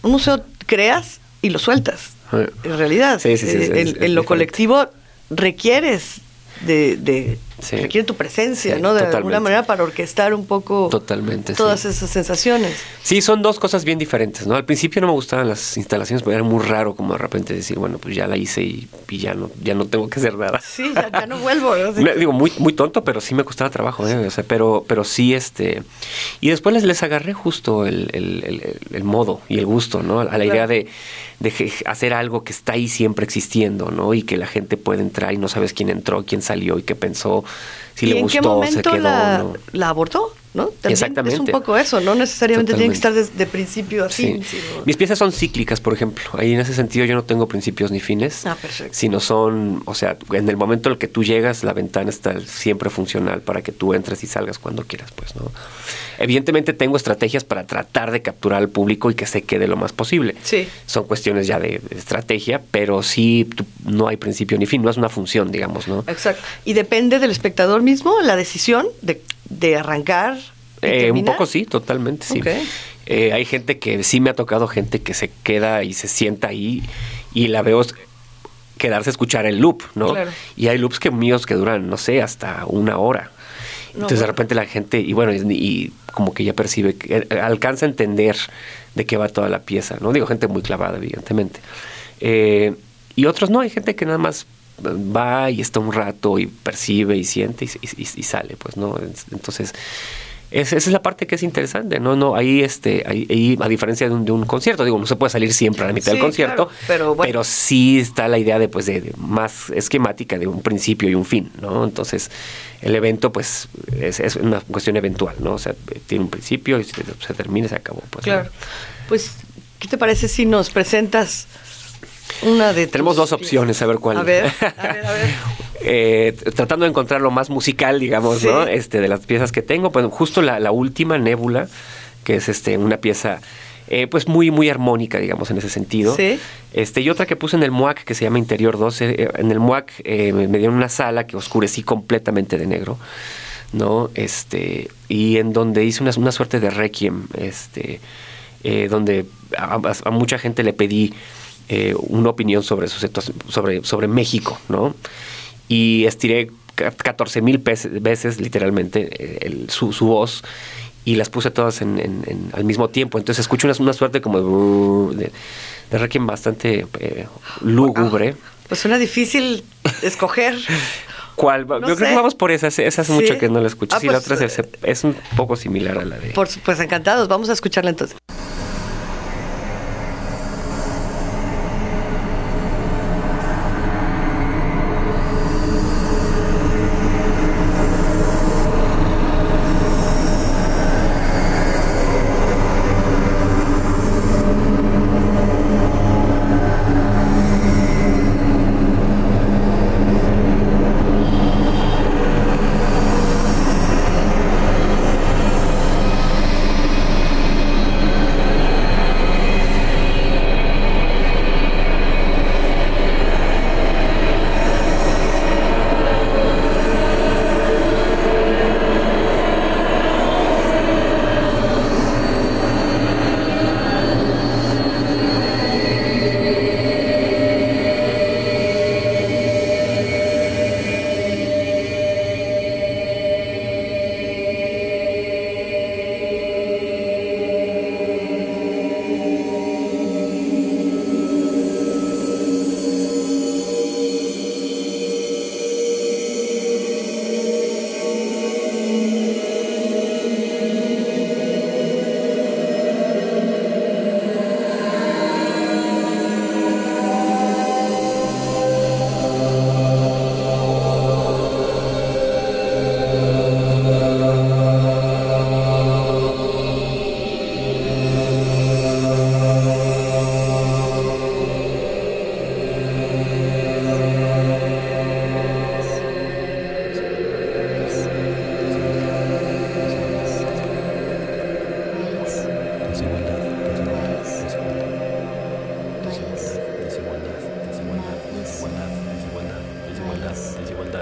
un museo creas y lo sueltas. En realidad, en, lo colectivo requieres de, requiere tu presencia, ¿no? De alguna manera para orquestar un poco totalmente, todas esas sensaciones. Sí, son dos cosas bien diferentes, ¿no? Al principio no me gustaban las instalaciones, porque era muy raro como de repente decir, bueno, pues ya la hice y, ya no ya no tengo que hacer nada. Sí, ya, no vuelvo. Digo, muy muy tonto, pero sí me costaba trabajo, ¿eh? pero pero sí este y después les, les agarré justo el, el, modo y el gusto, ¿no? A la idea de de hacer algo que está ahí siempre existiendo, ¿no? Y que la gente puede entrar y no sabes quién entró, quién salió y qué pensó, si le gustó, se quedó. La, la abordó? ¿no? Exactamente. Es un poco eso, no necesariamente tiene que estar desde principio así. Mis piezas son cíclicas, por ejemplo. Ahí en ese sentido yo no tengo principios ni fines. Ah, perfecto. Sino son, o sea, en el momento en el que tú llegas, la ventana está siempre funcional para que tú entres y salgas cuando quieras, pues, ¿no? Evidentemente tengo estrategias para tratar de capturar al público y que se quede lo más posible. Sí. Son cuestiones ya de, estrategia, pero sí no hay principio ni fin, no es una función, digamos, ¿no? Exacto. Y depende del espectador mismo la decisión de, de arrancar eh, un poco sí, totalmente, sí. Eh, hay gente que sí me ha tocado gente que se queda y se sienta ahí y la veo quedarse a escuchar el loop, ¿no? Y hay loops que míos que duran, no sé, hasta una hora. Entonces de repente la gente, y bueno, y, como que ya percibe, que eh, alcanza a entender de qué va toda la pieza, ¿no? Digo, gente muy clavada, evidentemente. y otros no, hay gente que nada más va y está un rato y percibe y siente y, y sale, pues, ¿no? Entonces esa es la parte que es interesante, ¿no? no Ahí, este, ahí, a diferencia de un, concierto, digo, no se puede salir siempre a la mitad del concierto, pero, pero sí está la idea de, pues, de, más esquemática de un principio y un fin, ¿no? Entonces, el evento, pues, es, una cuestión eventual, ¿no? O sea, tiene un principio y se, se termina y se acabó. Pues, claro. Pues, ¿qué te parece si nos presentas una de Tenemos dos opciones, a ver cuál. A ver, a ver, a ver. Eh, tratando de encontrar lo más musical, digamos, ¿no? Este, de las piezas que tengo. Pues justo la, última, Nébula, que es este, una pieza. Eh, pues muy, muy armónica, digamos, en ese sentido. Sí. Este, y otra que puse en el MUAC, que se llama Interior 12. Eh, en el MUAC me dieron una sala que oscurecí completamente de negro, ¿no? Este, y en donde hice una, una suerte de requiem, este, donde a, mucha gente le pedí una opinión sobre, su, sobre, sobre México, ¿no? y estiré 14 mil veces literalmente eh, su, voz y las puse todas en, al mismo tiempo. Entonces escucho una, suerte como de, de requiem bastante eh, lúgubre. pues suena difícil escoger. ¿Cuál? Yo creo que vamos por esa. Esa hace mucho que no la escucho. Ah, sí, la pues, otra eh, es, un poco similar a la de. Por, pues encantados. Vamos a escucharla entonces.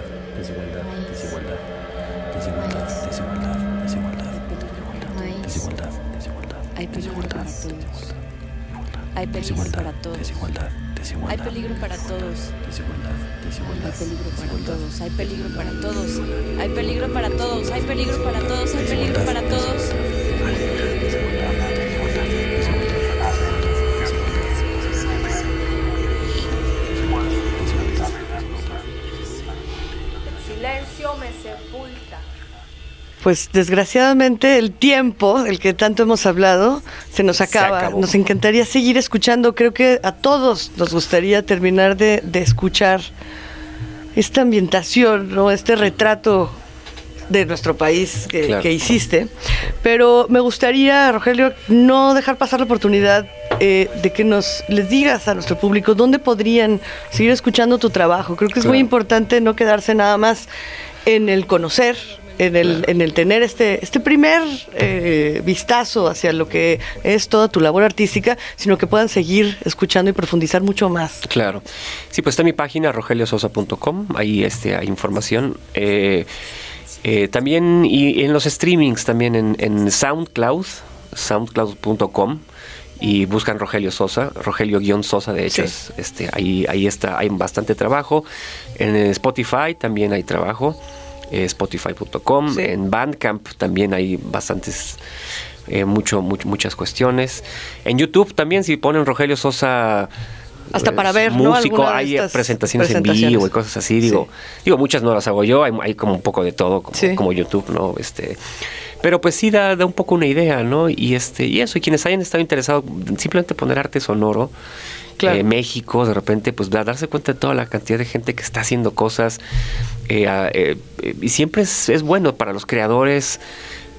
Desigualdad, desigualdad, desigualdad, desigualdad, desigualdad, desigualdad, desigualdad, hay peligro para todos. Hay peligro para todos. desigualdad, Hay peligro para todos. desigualdad, Hay peligro para todos. Hay peligro para todos. Hay peligro para todos. Hay peligro para todos. Hay peligro para todos. Pues desgraciadamente el tiempo del que tanto hemos hablado se nos acaba. nos encantaría seguir escuchando. Creo que a todos nos gustaría terminar de, de escuchar esta ambientación, ¿no? este retrato de nuestro país que, Claro. que hiciste. Pero me gustaría, Rogelio, no dejar pasar la oportunidad eh, de que nos les digas a nuestro público dónde podrían seguir escuchando tu trabajo. Creo que es muy importante no quedarse nada más en el conocer, en el, en el tener este, este primer eh, vistazo hacia lo que es toda tu labor artística, sino que puedan seguir escuchando y profundizar mucho más. Claro. Sí, pues está mi página rogeliososa.com, ahí este, hay información. Eh, eh, también y en los streamings, también en, en SoundCloud, soundcloud.com y buscan Rogelio Sosa, Rogelio-Sosa, de hecho, Sí. es, este, ahí, ahí está, hay bastante trabajo. En Spotify también hay trabajo, eh, spotify.com, Sí. en Bandcamp también hay bastantes, eh, mucho, much- muchas cuestiones. En YouTube también, si ponen Rogelio Sosa... Hasta eh, para ver, ¿no? músico, de hay presentaciones, en vivo y cosas así, digo, digo, muchas no las hago yo, hay, hay como un poco de todo, como, Sí. como YouTube, ¿no? Este, pero pues sí da, da un poco una idea, ¿no? Y este, y eso, y quienes hayan estado interesados, simplemente poner arte sonoro, Claro. eh, México, de repente, pues da- darse cuenta de toda la cantidad de gente que está haciendo cosas, eh, eh, y siempre es, es bueno para los creadores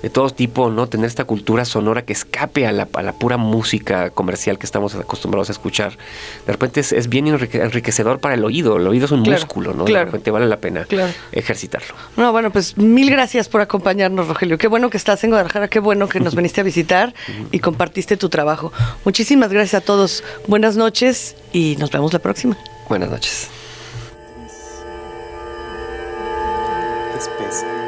de todo tipo, ¿no? Tener esta cultura sonora que escape a la, a la pura música comercial que estamos acostumbrados a escuchar. De repente es, es bien enrique- enriquecedor para el oído. El oído es un Claro, músculo, ¿no? claro. De repente vale la pena Claro. ejercitarlo. No, bueno, pues mil gracias por acompañarnos, Rogelio. Qué bueno que estás en Guadalajara, qué bueno que nos viniste a visitar y compartiste tu trabajo. Muchísimas gracias a todos. Buenas noches y nos vemos la próxima. Buenas noches. espesa.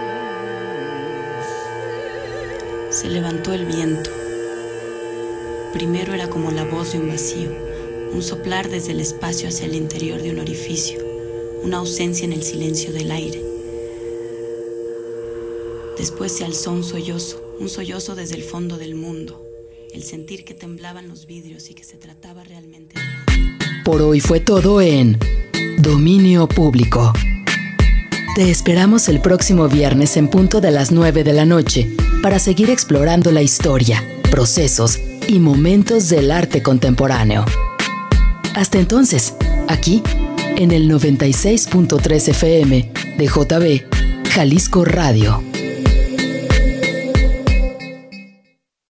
Se levantó el viento. Primero era como la voz de un vacío, un soplar desde el espacio hacia el interior de un orificio, una ausencia en el silencio del aire. Después se alzó un sollozo, un sollozo desde el fondo del mundo, el sentir que temblaban los vidrios y que se trataba realmente de... Por hoy fue todo en Dominio Público. Te esperamos el próximo viernes en punto de las 9 de la noche para seguir explorando la historia, procesos y momentos del arte contemporáneo. Hasta entonces, aquí, en el 96.3 FM de JB, Jalisco Radio.